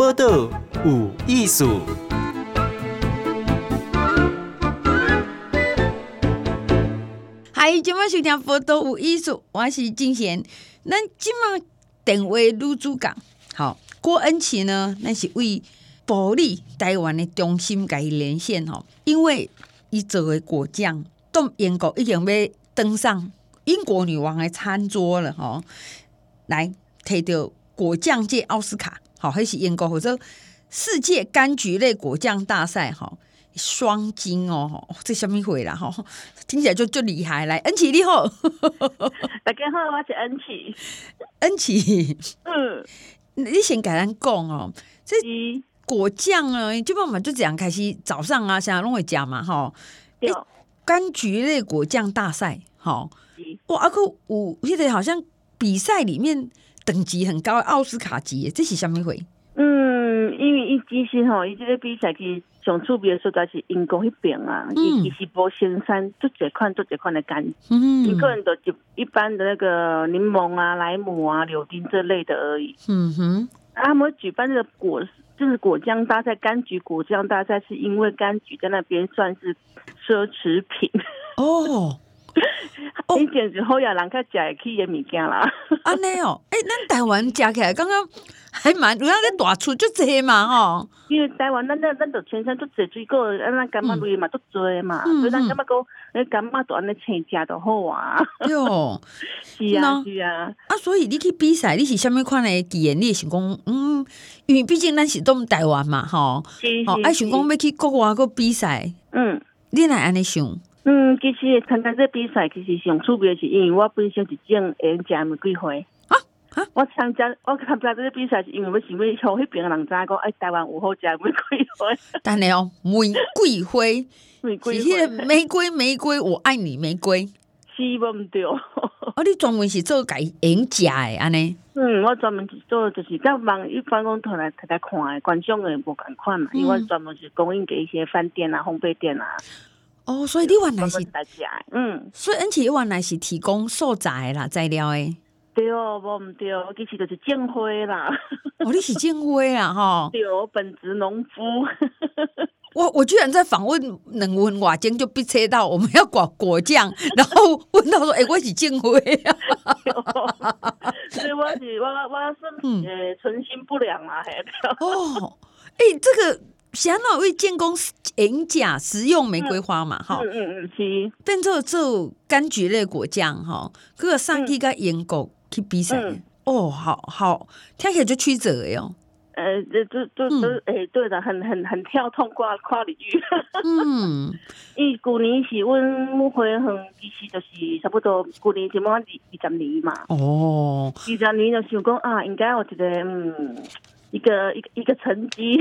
报道有艺术。嗨，今晚收听报道有艺术，我是金贤。咱今晚电话女主港，好，郭恩綺呢？那是为保利台湾的中心给连线吼，因为伊做的果酱，到英国已经要登上英国女王的餐桌了吼，来摕到果酱界奥斯卡，好，还是英国或者世界柑橘类果酱大赛哈，双金哦，这什么会啦哈？听起来就就厉害，来恩琪你好，大家好，我是恩琪，恩琪，嗯，你先跟咱讲哦，这果酱啊，基本上就这样开始，早上啊，现在拢会讲嘛哈，对，柑橘类果酱大赛，好，哇，阿个我记得好像比赛里面。等级很高，奥斯卡级，这是什么会？嗯，因为伊其实吼，伊这个比赛其实上出名的所在是英国那边啊，伊伊是无生产做这款做这款的柑，嗯，一个人都就一般的那个柠檬啊、莱姆啊、柳丁这类的而已。嗯哼，啊、他们举办这个果就是果酱大赛，柑橘果酱大赛，是因为柑橘在那边算是奢侈品哦。你简直好呀，人家食起的物件啦。安尼哦，哎，咱台湾食起来刚刚还蛮，大厨就这嘛吼。因为台湾咱咱咱水果，咱类嘛嘛，所以咱感觉讲，安尼青食都好啊。哟，是啊是啊。啊，所以你去比赛，你是虾米款的语言？你想讲，嗯，因为毕竟咱是东台湾嘛，吼。是是。哦，爱想讲要去国外个比赛，嗯，你来安尼想？嗯，其实参加这比赛其实上趣味的是，因为我本身是种演食玫瑰花啊啊！我参加我参加这个比赛是因为我想要向那边的人知讲，哎，台湾有好食玫瑰花。但系哦，玫瑰花，玫瑰花，玫瑰玫瑰，我爱你玫瑰，是无唔对。哦，你专门是做改演食的安尼？嗯，我专门是做就是在帮一般讲台来台来看的观众的无共款嘛，因为我专门是供应给一些饭店啊、烘焙店啊。哦，所以你原来是嗯，所以恩綺原来是提供素材啦，材料诶。对哦，无毋对，其实就是种花啦。哦，你是种花啊，哈。对，本职农夫。我我居然在访问两问瓦间就被切到我们要果果酱，然后问到说，哎、欸，我是种花啊。所以我是我我是呃，存心不良啊，还哦，哎、欸，这个。想要为建工演假食用玫瑰花嘛？哈，嗯嗯嗯，是变做做柑橘类果酱哈，各个上去个英国去比赛、嗯、哦，好好听起来就曲折哟。呃，这这这这，哎、欸，对的，很很很跳痛跨跨领域。嗯，伊旧年是阮花园其实就是差不多旧年就满二二十年嘛。哦，二十年就想讲啊，应该有一个嗯。一个一个一个成绩，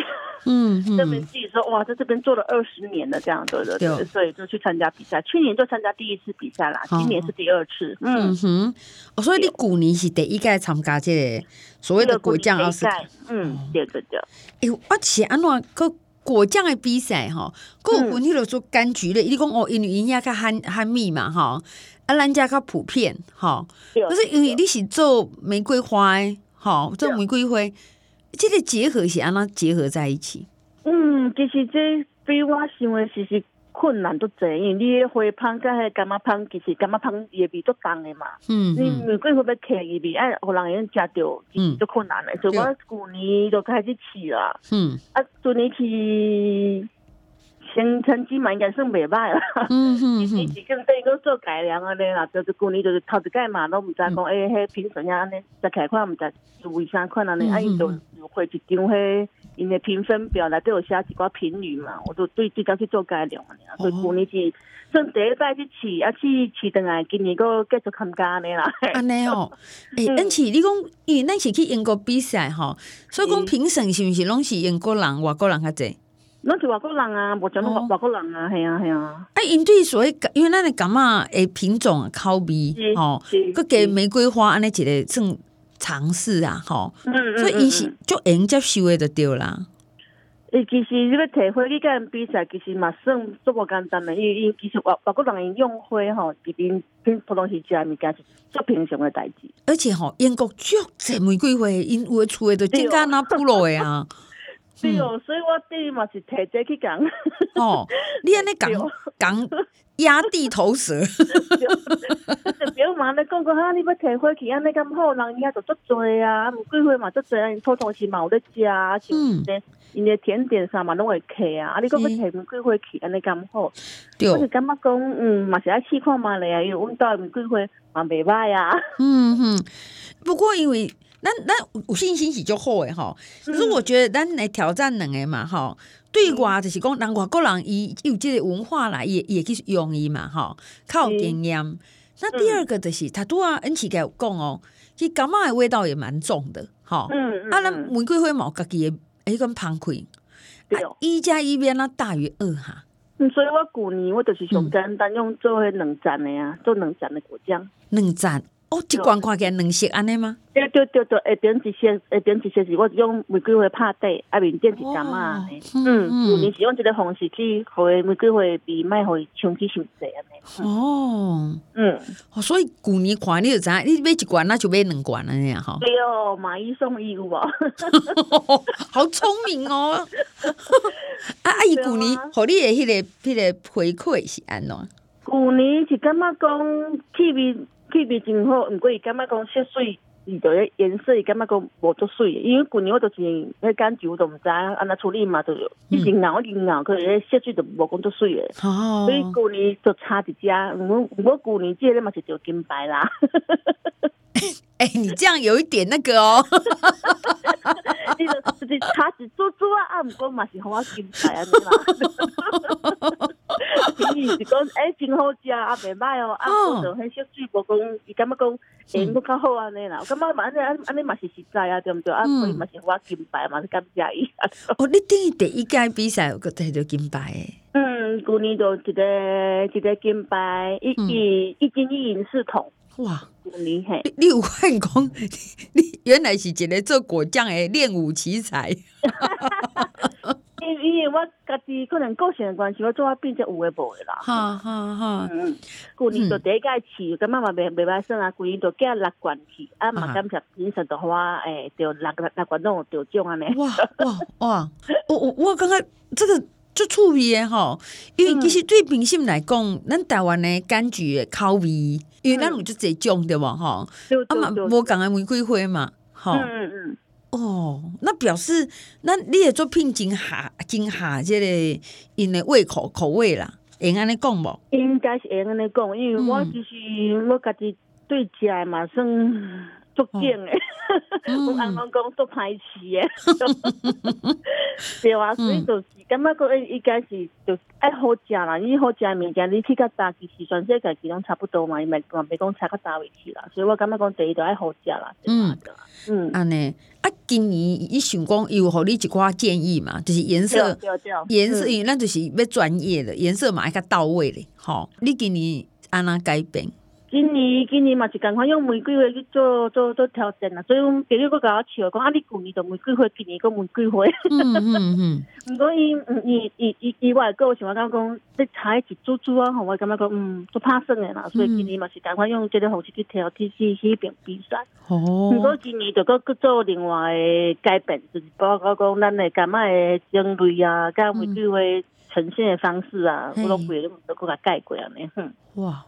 嗯，证明自己说哇，在这边做了二十年了，这样对对对，所以就去参加比赛。去年就参加第一次比赛啦，今年是第二次。嗯哼，哦，所以你去年是第一届参加这个所谓的果酱奥斯卡。嗯，对对对。哎，而且安怎个果酱的比赛哈，个问题就说柑橘类，你讲哦，因为人家较罕罕蜜嘛哈，啊，人家较普遍哈。可是因为你是做玫瑰花，哈，做玫瑰花。这个结合是安怎结合在一起？嗯，其实这比我想的其实困难都多，因为你的花香甲迄柑仔香，其实柑仔香也比较重的嘛。嗯，你玫瑰花要刻入去，哎，互人用食到，嗯，都困难的。所以我旧年就开始试啦。嗯，啊，旧年去。成成绩嘛，应该算袂歹啦。嗯嗯嗯，是更对个做改良啊咧啦，就是过年就是头一届嘛，都毋知讲诶，迄评审啊安尼，再开看毋知是为啥款安尼，啊，伊就会一张迄因的评分表内底有写一寡评语嘛，我就对这个去做改良啊。所以过年是算第一摆去试，啊去试倒来，今年个继续参加安尼啦。安尼哦，诶，恩綺，你讲因为咱是去英国比赛吼，所以讲评审是毋是拢是英国人、外国人较济？拢是外国人啊，无讲拢外国人啊，系啊系啊。哎，因对所谓，因为咱的柑仔诶品种口味，吼，佮给玫瑰花安尼一个正尝试啊，吼，所以伊是足用接受诶就对啦。诶，其实你要提花去甲人比赛，其实嘛算足无简单诶，因为因其实外外国人用花吼，一边平普通时食物件是足平常诶代志。而且吼，英国足侪玫瑰花，因有诶厝诶都真干那部落诶啊。对哦，所以我第一嘛是提这去讲。哦，你安尼讲讲压地头蛇。比如嘛，你讲讲哈，你要提回去安尼咁好，人遐就足多啊，玫瑰花嘛足多，普通是嘛有咧食，嗯，因为甜点啥嘛拢会客啊，啊，你讲要提玫瑰花去安尼咁好，对，我是感觉讲，嗯，嘛是爱试看嘛咧，因为阮兜玫瑰花嘛袂歹啊。嗯哼，不过因为。咱咱有信心是就好诶吼，可是我觉得咱来挑战两个嘛吼，对外就是讲，人外国人伊有即个文化来，也也去用伊嘛吼，较有经验。那第二个就是，他拄啊恩奇甲有讲哦，其实柑仔的味道也蛮重的，吼。嗯啊，咱玫瑰花嘛，家己诶迄种芳开，一加一变那大于二哈。嗯，所以我旧年我就是上简单用做迄两层诶啊，做两层的果酱，两盏。哦，一罐看起来两色安尼吗？对对对对，下边一些，下边一些是我用玫瑰花拍底，啊面点是柑仔。嗯嗯，你是用这个方式去，互玫瑰花比卖互香气上济安尼。哦，嗯，所以旧年看你就知，你买一罐那就买两罐安尼啊？哈。对哦，买一送一有无？好聪明哦！啊啊！伊旧年，互你的迄个迄个回馈是安怎？旧年是感觉讲气味。气味真好，毋过伊感觉讲色水，伊就迄颜色伊感觉讲无足水，因为旧年我就是迄柑橘我都毋知安怎处理嘛，就一直熬一直熬，可是迄色水就无讲足水诶。哦，所以旧年就差一只，毋过毋过旧年即个嘛是着金牌啦。哎、欸，你这样有一点那个哦。你就就是差一珠珠啊，啊，毋过嘛是互我金牌安尼啦。伊是讲哎，真好食啊，袂歹哦，啊，我就迄色水无讲，伊感觉讲会用较好安尼啦。我感觉嘛安尼安安尼嘛是实在啊，对毋对？啊，所以嘛是我金牌嘛是感谢伊。哦，你等于第一届比赛有个得到金牌诶。嗯，旧年就一个一个金牌，一一一金一银四铜。哇，旧年嘿，你有看讲，你原来是一个做果酱诶，练武奇才。因为我家己可能个性的关系，我做啊变成有诶无诶啦。哈哈哈。嗯，旧年就第一届去，咁妈妈袂袂歹算啊，旧年就加六罐去，啊嘛感谢评审的话，诶，就六六六罐拢有得奖安尼。哇哇哇！我我我感觉这个足趣味诶吼，因为其实对评审来讲，咱台湾诶柑橘诶口味，因为咱有足侪种对无吼，啊嘛无共诶玫瑰花嘛，吼。嗯嗯。哦，那表示那你也做品真下真下这个因的胃口口味啦，会安尼讲无？应该是会安尼讲，因为我就是我家己对食嘛算足劲诶，我啱啱讲足歹吃的，对啊，所以就是感觉讲应该是就爱好食啦，因为好食的物件你去较大，其实全世界其实拢差不多嘛，伊咪嘛袂讲差较大位去啦，所以我感觉讲第一就爱好食啦，嗯。嗯，安尼。啊，今年伊想讲有互你一寡建议嘛，就是颜色，颜色，因为咱就是要专业的颜色嘛，爱较到位咧。吼，你今年安怎改变？今年今年嘛是共款用玫瑰花去做做做调整啦，所以讲今日佫甲我笑讲啊，你旧年就玫瑰花，今年佫玫瑰花。嗯嗯嗯。毋过伊伊伊伊伊我个想法讲，你采一株株啊，吼，我感觉讲嗯都拍算诶啦，所以今年嘛是共款用即个方式去调，去去去边比赛。哦。毋过今年就佫佫做另外诶改变，就是包括讲咱诶柑仔诶种类啊，甲玫瑰花呈现诶方式啊，我拢规个都佫甲改过安尼。哼。哇。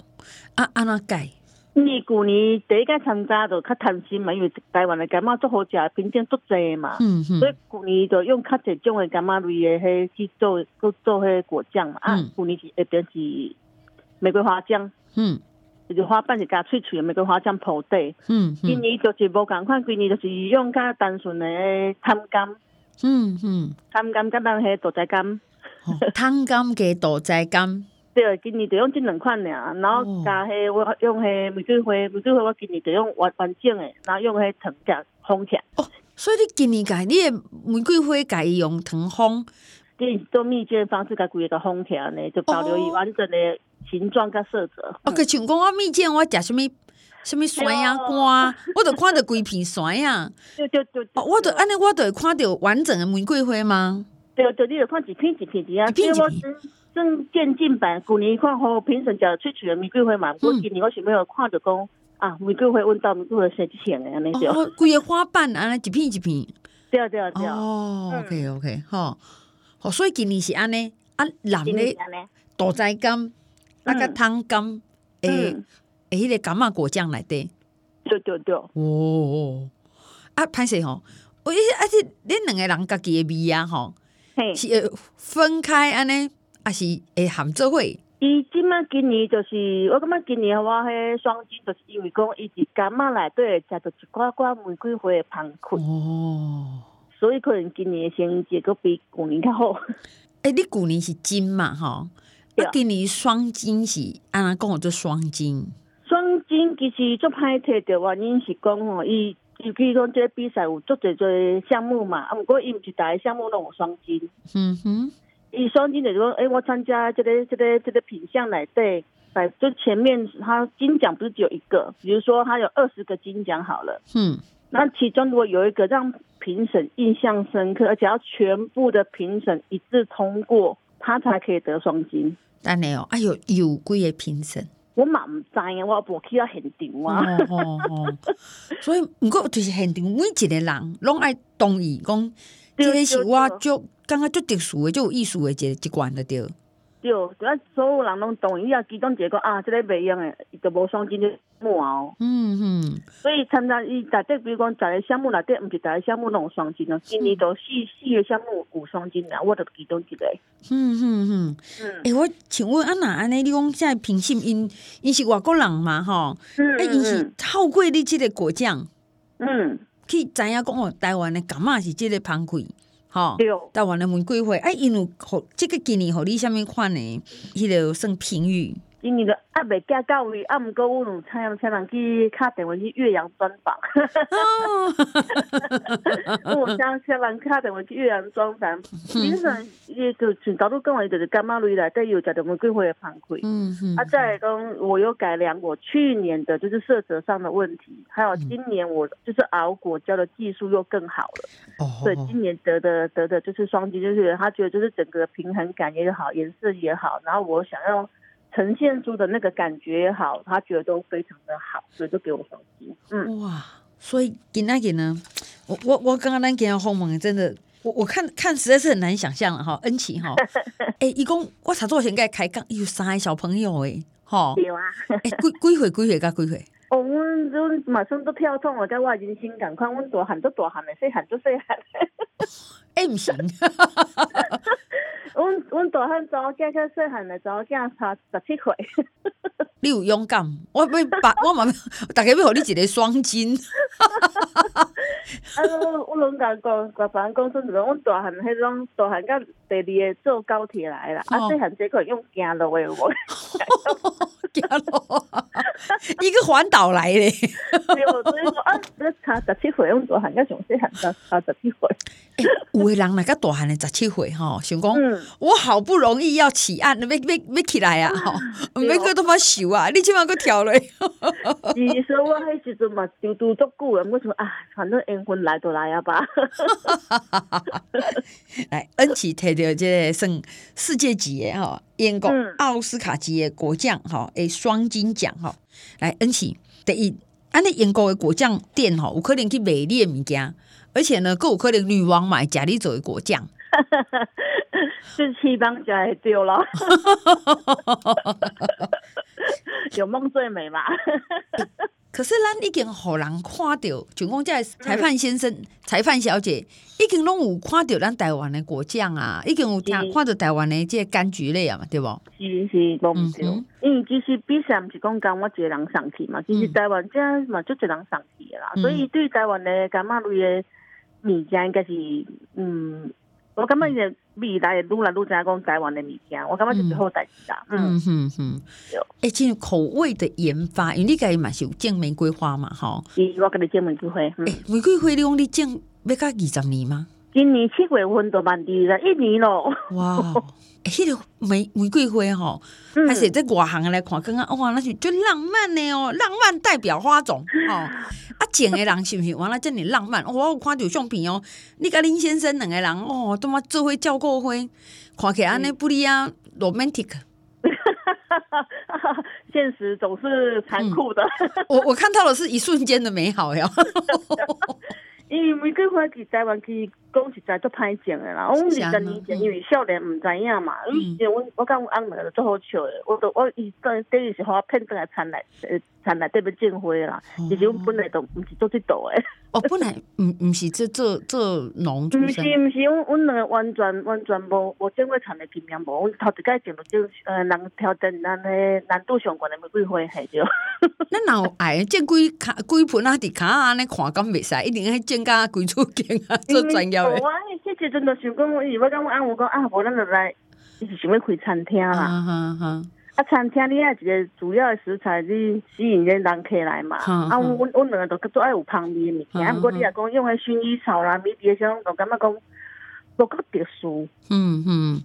啊，安怎改？因为旧年第一届参加就较贪心嘛，因为台湾的柑仔足好食，品种足济嘛，嗯嗯，所以旧年就用较济种的柑仔类的迄去做，做做迄果酱嘛。嗯、啊，旧年是下边是玫瑰花酱，嗯，就是花瓣是加脆脆的玫瑰花酱铺底。嗯，今年就是无共款，今年就是用较单纯的贪柑，嗯嗯，贪柑加咱迄杜仔柑，贪柑加杜仔柑。对，今年就用这两款尔，然后加迄我用迄玫瑰花，玫瑰花我今年就用完完整诶，然后用迄藤甲封起来。哦，所以你今年家你诶玫瑰花家用藤封，你做蜜饯方式，家规个封起来呢，就保留伊完整诶形状甲色泽。哦，可像讲我蜜饯我食什么什么酸呀 瓜，我都看着规片酸呀。对对对。哦，我都安尼，我都会看着完整的玫瑰花吗？对对，你就看一片一片的啊，一片一片。正渐进版，旧年看好评审就萃取了玫瑰花嘛，过今年我想要看着讲啊，玫瑰花问到玫瑰花设计线的那种，规个花瓣啊，一片一片，对对对。哦，OK OK，好，好，所以今年是安尼啊，蓝的大 trái 柑，啊个汤柑，诶诶，迄个柑仔果酱来的，对对对。哦，啊，歹势吼，我一啊是恁两个人家己的味啊吼，是会分开安尼，还是会含做伙？伊即马今年就是，我感觉今年我迄双金，就是因为讲伊是柑仔内底会食到一寡寡玫瑰花的香气哦，所以可能今年的成绩阁比旧年较好。诶，你旧年是金嘛吼？啊，今年双金是安怎讲做双金？双金其实足歹摕着，原因是讲吼，伊尤其讲即个比赛有足侪侪项目嘛，啊，毋过伊毋是逐个项目拢有双金。嗯哼。以双金的说，哎、欸，我参加这个、这个、这个品项来对，在就前面他金奖不是只有一个，比如说他有二十个金奖好了，嗯，那其中如果有一个让评审印象深刻，而且要全部的评审一致通过，他才可以得双金。当然哦，哎呦，有几个评审？我嘛唔知啊，我无去到现场啊。哦哦哦，所以不过就是现场每一个人拢爱同意讲，这个是我就。刚刚就特殊的，就有意思的一一关的对。对，啊，所有人拢同意啊，其中一个啊，这个袂用诶，伊就无双金的木哦。嗯嗯。所以参加伊在这，比如讲在个项目内底，毋是在个项目拢有双金哦，今年都四四个项目有双金啦，我都其中一个。嗯嗯嗯。嗯。诶，我请问安娜安尼，你讲现在评审因因是外国人嘛？吼。嗯。诶，因是透过你即个果酱，嗯，去知影讲哦，台湾的感冒是即个芳气。吼，台湾的玫瑰花，哎，因为互即个今年互你啥物款呢？迄个算评语。今年的还未加到位，啊，毋过我有请请人去敲电话去岳阳专访。我请请人敲电话去岳阳专访，平常伊就从头都跟我就是柑仔类内底有食着玫瑰花的香气。嗯嗯。啊，再来讲，我有改良我去年的就是色泽上的问题，还有今年我就是熬果胶的技术又更好了。哦。所以今年得的得的就是双击，就是他觉得就是整个平衡感也好，颜色也好，然后我想要。呈现出的那个感觉也好，他觉得都非常的好，所以就给我双金。嗯，哇，所以给那个呢，我我我刚刚那给后门真的，我我看看实在是很难想象了哈，恩琪哈，哎，一共我才做前盖开杠，有三个小朋友哎，哈，有啊，哎，几几岁几岁加几岁？哦，我就马上都跳痛了，在我人生感况，我大汉都大汉的，细汉都细汉。哎，不行。阮阮大汉查某囝甲细汉的查某囝差十七岁。你有勇敢，我要把 我嘛，大家要互你一个双金。啊，我我拢甲讲，甲别人讲说，阮大汉迄种大汉甲第二个坐高铁来啦，啊，细汉这个用行路的我。行路，一个环岛来的。对，所以说啊，这差十七岁，阮大汉甲上细汉差差十七岁。有的人来个大汉的十七岁吼，想讲，我好不容易要起案，要要要起来啊，吼，每个都把手啊，你起码个跳嘞。其实我迄时阵嘛，就拄足久了，我说啊，反正缘分来就来啊吧。来，恩琪摕到这个算世界级的吼，英国奥斯卡级的果酱吼，诶，双金奖吼。来，恩琪第一，安尼英国的果酱店吼，有可能去卖你的物件。而且呢，更有可能女王买家里做的果酱，是七帮家也丢了，有梦最美嘛？可是咱已经互人看到，就讲这裁判先生、嗯、裁判小姐，已经拢有看到咱台湾的果酱啊，已经有听看到台湾的这个柑橘类啊嘛，对不？是是，冇错。嗯，因为其实比赛不是讲讲我一个人上去嘛，其实台湾这嘛就一个人上去的啦，嗯、所以对台湾的柑仔类的。物件应该是，嗯，我感觉伊个未来愈来愈知影讲台湾的物件，我感觉是最好代志啦。嗯哼哼，哎，进入口味的研发，因为你家己嘛是有种玫瑰花嘛，吼。是，我甲你种玫瑰花。哎，玫瑰花你讲你种要到二十年吗？今年七月份就满地了，一年咯。哇，迄个玫玫瑰花吼，还是在外行来看，刚刚哇，那是最浪漫的哦，浪漫代表花种 哦。啊，种的人是不是完了？真的浪漫，我有看到相片哦。你跟林先生两个人哦，他妈做伙交过花，看起来安尼不离啊，romantic。现实总是残酷的。我我看到的是一瞬间的美好呀。因为玫瑰花去台湾去讲实在都歹种诶啦。我们二十年前因为少年毋知影嘛，以前阮我讲我翁两个做好笑诶，我都我伊等等于是花骗倒来田内，呃产来对不种花啦。其实阮本来都毋是做即道诶。哦，本来毋毋是做做做农出身。唔是毋是，我我两个完全完全无无种过田诶经验无。阮头一届种就呃人挑战咱诶难度上悬诶玫瑰花系着。咱若有爱种几卡几盆啊？伫卡安尼看敢袂使，一定爱种甲规厝景啊，做专业的。我迄时阵就想讲，我我讲我按我讲啊，无咱就来，伊是想要开餐厅啦。哈哈哈。啊，餐厅你爱一个主要的食材，你吸引人人客来嘛。啊，我我两个都做爱有芳味的物件，不过你若讲用个薰衣草啦、迷迭香，就感觉讲都较特殊。嗯嗯。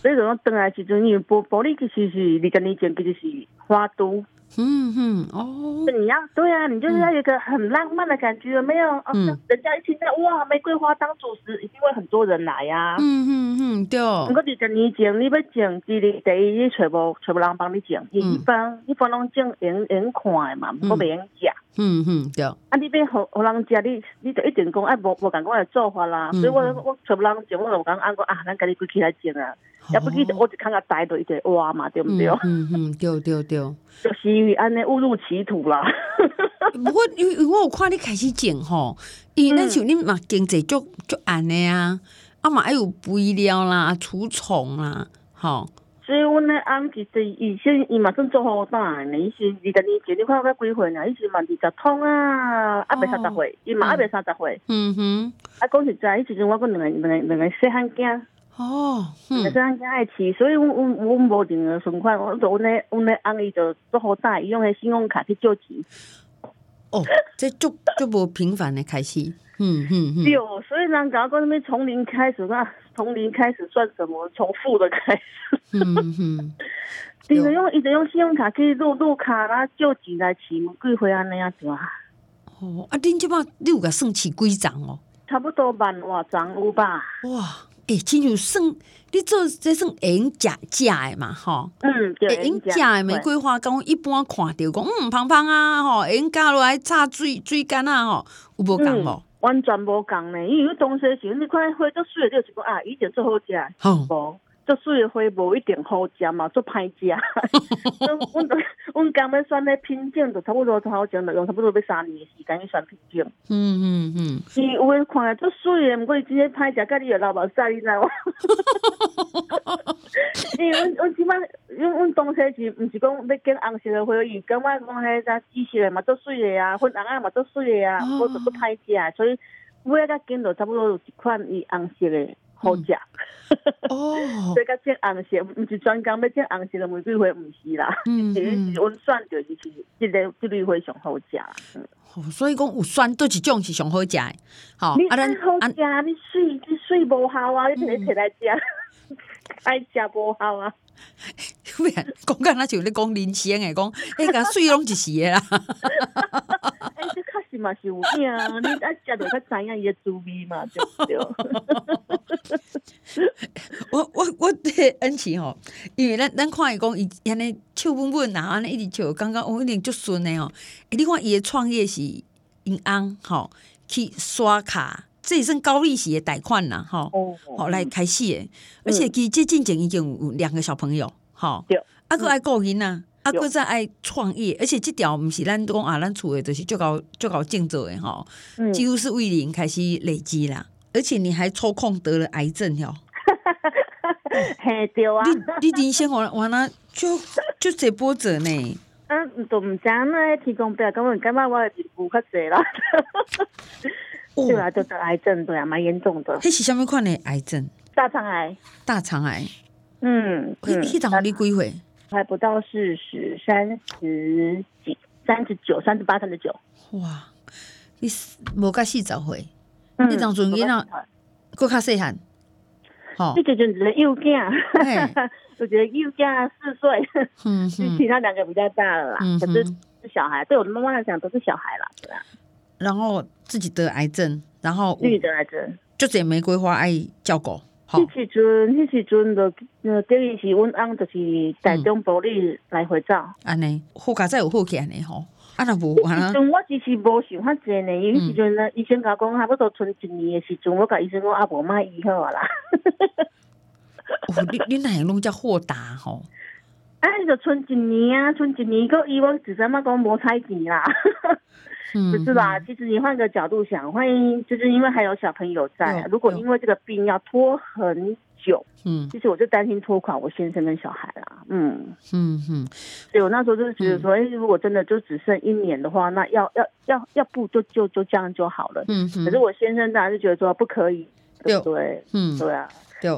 所以就讲转来时阵，因为保保利其实是二十年前其实是花都。嗯哼，哦，你要对啊，你就是要有一个很浪漫的感觉，有没有？嗯，人家一听到哇，玫瑰花当主食，一定会很多人来呀。嗯哼哼，对。不过二十年前你要种，第一第一你全部全部人帮你种，一般一般拢种用用看的嘛，不袂用食。嗯哼，对。啊，你要互互人食，你你就一定讲啊，无无共我来做法啦。所以我我找无人种，我就讲按讲啊，咱家己规起来种啊。要不记得我就看个呆到一直挖嘛，对不对？嗯嗯，对对对。就是因为安尼误入歧途啦。不过因为我有看你开始种吼，伊那像你嘛经济足足安尼啊，啊嘛还有肥料啦、除虫啦，吼。所以阮的翁其实以前伊嘛算做好大呢，伊是二十年前你看我几岁啊？伊是嘛二十通啊，啊未三十岁，伊嘛啊未三十岁。嗯哼。啊讲实在，迄时阵我搁两个两个两个细汉囝。哦，嗯，这样子爱饲，所以阮阮阮无任何存款，我我那我那阿姨就做好大，伊用个信用卡去借钱。哦，这足足无平凡的开始，嗯嗯嗯。对，所以人家讲什么从零开始，那从零开始算什么？从负的开始。嗯嗯。伊就用一直用信用卡去入入卡啦，救急来起几回安尼啊？对啊。哦，啊，恁即摆你有甲算起几张哦？差不多万外张有吧？哇。诶，亲像算你做这算用假假的嘛，吼，嗯，用假的玫瑰花，讲一般看着讲，嗯，芳芳啊，吼，用加落来插水水干啊，吼，有无共无？完全无共呢，因为东西是，你看花都水，就是讲啊，以前做好食，好。做水的花无一定好食嘛，做歹食。阮阮阮刚要选咧品种，就差不多好种，就用差不多要三年的时间去选品种。嗯嗯嗯。是有诶看来做水的，毋过伊真正歹食，甲你有老目屎，你知无？因为阮阮即摆，阮阮东西是毋是讲要拣红色的花，伊感觉讲迄个紫色的嘛做水的啊，粉红啊嘛做水的啊，我做做歹食，所以买甲拣就差不多有一款伊红色的。好食哦，所以甲种红色，毋是专工要种红色的玫瑰花，毋是啦。嗯，嗯阮选着就是即个即类花上好食。哦，所以讲有选对一种是上好食诶。好，你真好食，你水你水无效啊，你摕摕来食，爱食无效啊。讲干那就咧讲人生诶，讲迄个水拢一时诶啦。是嘛是有影，你啊食着较知影伊诶滋味嘛，对不对？我我我对恩琪吼，因为咱咱看伊讲伊安尼笑稳稳，然后安尼一直笑，刚刚我一定足顺诶吼。诶，你看伊诶创业是因翁吼去刷卡，这也算高利息诶贷款啦，吼，好来开始诶，而且其实这进前已经有两个小朋友，吼，对，啊个爱顾囡仔。啊，搁再爱创业，而且这条毋是咱讲啊，咱厝诶，就是足够足够竞争诶吼，几乎是为零开始累积啦。而且你还抽空得了癌症哟，嘿对啊，你你人生完完了就就这波折呢？嗯，都毋知呢，提供表，根本感觉我诶皮肤较侪啦。对啊，就得癌症，对啊，蛮严重的。迄是啥物款诶癌症？大肠癌。大肠癌。嗯，迄迄阵你几岁？还不到四十，三十几，三十九，三十八，三十九。哇，你无甲四十岁，你当阵囡仔，佫较细汉。好，你这阵子幼囝，我觉得幼囝四岁，嗯，其他两个比较大了啦，可是是小孩，对我的妈妈来讲都是小孩啦，对啊。然后自己得癌症，然后自己得癌症，就这玫瑰花爱照顾。迄时阵，迄时阵就呃，等于是阮翁，就是台中保利来回走。安尼，好佳再有好起安尼吼。啊那无啊。迄阵。我只是无想遐济呢，因为时阵呢，医生甲我讲差不多剩一年的时阵，我甲医生讲啊，无卖医好啦。哦、你你哪样拢叫豁达吼？啊，就剩一年啊，剩一年个以往只怎么讲无彩钱啦。不是吧？其实你换个角度想，欢迎就是因为还有小朋友在，如果因为这个病要拖很久，嗯，其实我就担心拖垮我先生跟小孩啦，嗯。嗯嗯，所以我那时候就是觉得说，哎，如果真的就只剩一年的话，那要要要要不就就就这样就好了，嗯嗯。可是我先生当然就觉得说不可以，对对，嗯，对啊。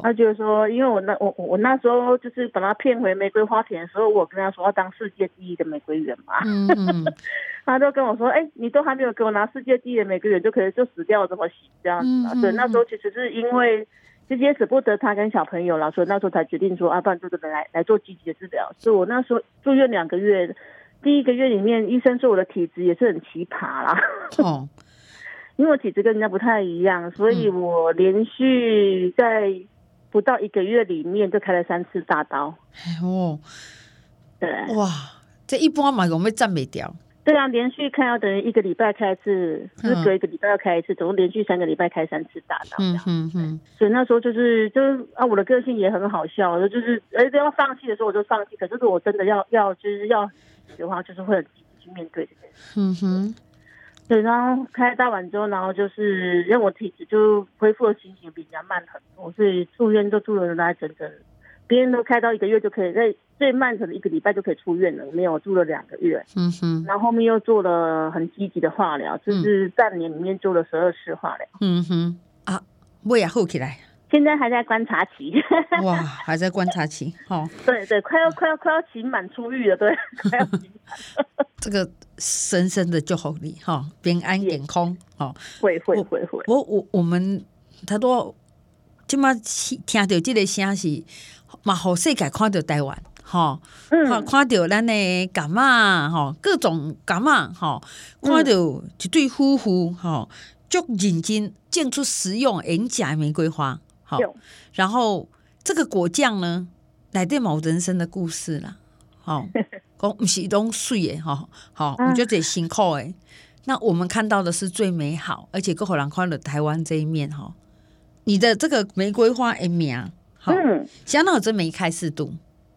他就是说，因为我那我我那时候就是把他骗回玫瑰花田的时候，我跟他说要当世界第一的玫瑰园嘛，嗯嗯 他就跟我说，哎、欸，你都还没有给我拿世界第一的玫瑰园，就可以就死掉了，怎么行这样子、啊嗯？对，那时候其实是因为直接舍不得他跟小朋友了，所以那时候才决定说，啊，不然就来来做积极的治疗。所以我那时候住院两个月，第一个月里面，医生说我的体质也是很奇葩啦。哦，因为我体质跟人家不太一样，所以我连续在。不到一个月里面就开了三次大刀，哦，对，哇，这一般嘛，我们站没掉。对啊，连续开要等于一个礼拜开一次，就隔一个礼拜要开一次，总共连续三个礼拜开三次大刀。嗯嗯嗯。所以那时候就是就是啊，我的个性也很好笑，就是哎，要放弃的时候我就放弃，可是如果我真的要要就是要的话，就是会很积极去面对这件事。嗯哼。对，然后开大完之后，然后就是让我体质就恢复的心情比较慢很多，所以住院都住了大概整整，别人都开到一个月就可以，在最慢可能一个礼拜就可以出院了，没有住了两个月。嗯哼，然后后面又做了很积极的化疗，就是半年里面做了十二次化疗。嗯哼，啊，胃也好起来。现在还在观察期，哇，还在观察期，好，对对，快要快要快要期满出狱了，对，快要 期满。这个深深的祝福你哈，平安健康，哈，会会会会。我我我们他都今嘛听到这个声是，嘛好世界看到台湾，吼，看看到咱的柑仔，吼，各种柑仔，吼，看到一对夫妇，吼，足认真种出实用演假玫瑰花。好，然后这个果酱呢，来对某人生的故事啦。好，讲不是拢水诶，哈，好，你就得辛苦诶。那我们看到的是最美好，而且更好人看了台湾这一面哈。你的这个玫瑰花诶名，嗯，相当有真没开适度。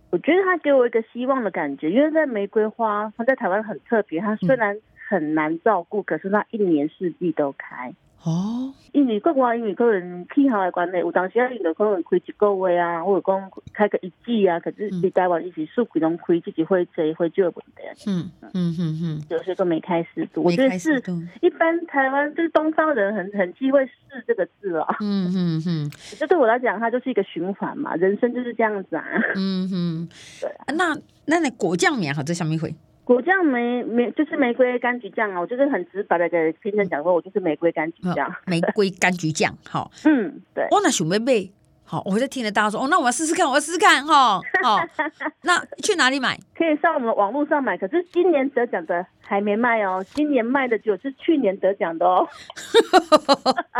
我觉得它给我一个希望的感觉，因为在玫瑰花，它在台湾很特别，它虽然很难照顾，可是它一年四季都开。哦，因为国外因为可能气候的关系，有当时啊，因就可能开一个月啊，或者讲开个一季啊，可是你台湾一直数规拢开，自己会这会就有问题。嗯嗯嗯嗯，有些都没开适度，我觉得是一般台湾就是东方人很很忌讳“适”这个字啊。嗯嗯嗯，这对我来讲，它就是一个循环嘛，人生就是这样子啊。嗯嗯，对啊。那那那果酱名好这下面会？果酱玫玫就是玫瑰柑橘酱啊，我就是很直白的给听众讲说，我就是玫瑰柑橘酱。玫瑰柑橘酱，好，嗯，对。我那想妹妹，好，我就听着大家说，哦，那我要试试看，我要试试看，哈，好，那去哪里买？可以上我们网络上买，可是今年得奖的还没卖哦，今年卖的酒是去年得奖的哦。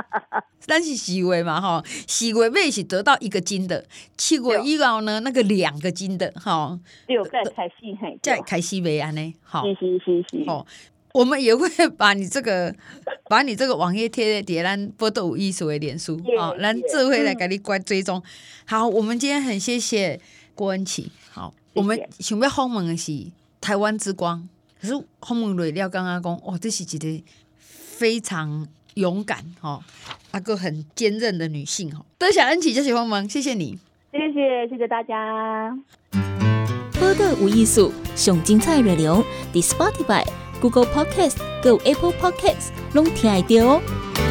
但是四月嘛，哈，四月尾是得到一个金的，七月以后呢，那个两个金的，哈，六再开戏，嘿，再开戏为安呢，好，是是是是，哦，我们也会把你这个，把你这个网页贴在咱报道有艺术的脸书，好，咱这回来给你关追踪。好，我们今天很谢谢郭恩琪，好，我们想要访问的是台湾之光，可是访问来了刚刚讲，哦，这是一个非常。勇敢哈，那个很坚韧的女性哈。多谢恩琪，谢谢芳芳，谢谢你，谢谢谢谢大家。播客有艺术，上精彩内容，The Spotify、Google Podcast、Go Apple Podcasts，拢听得到哦。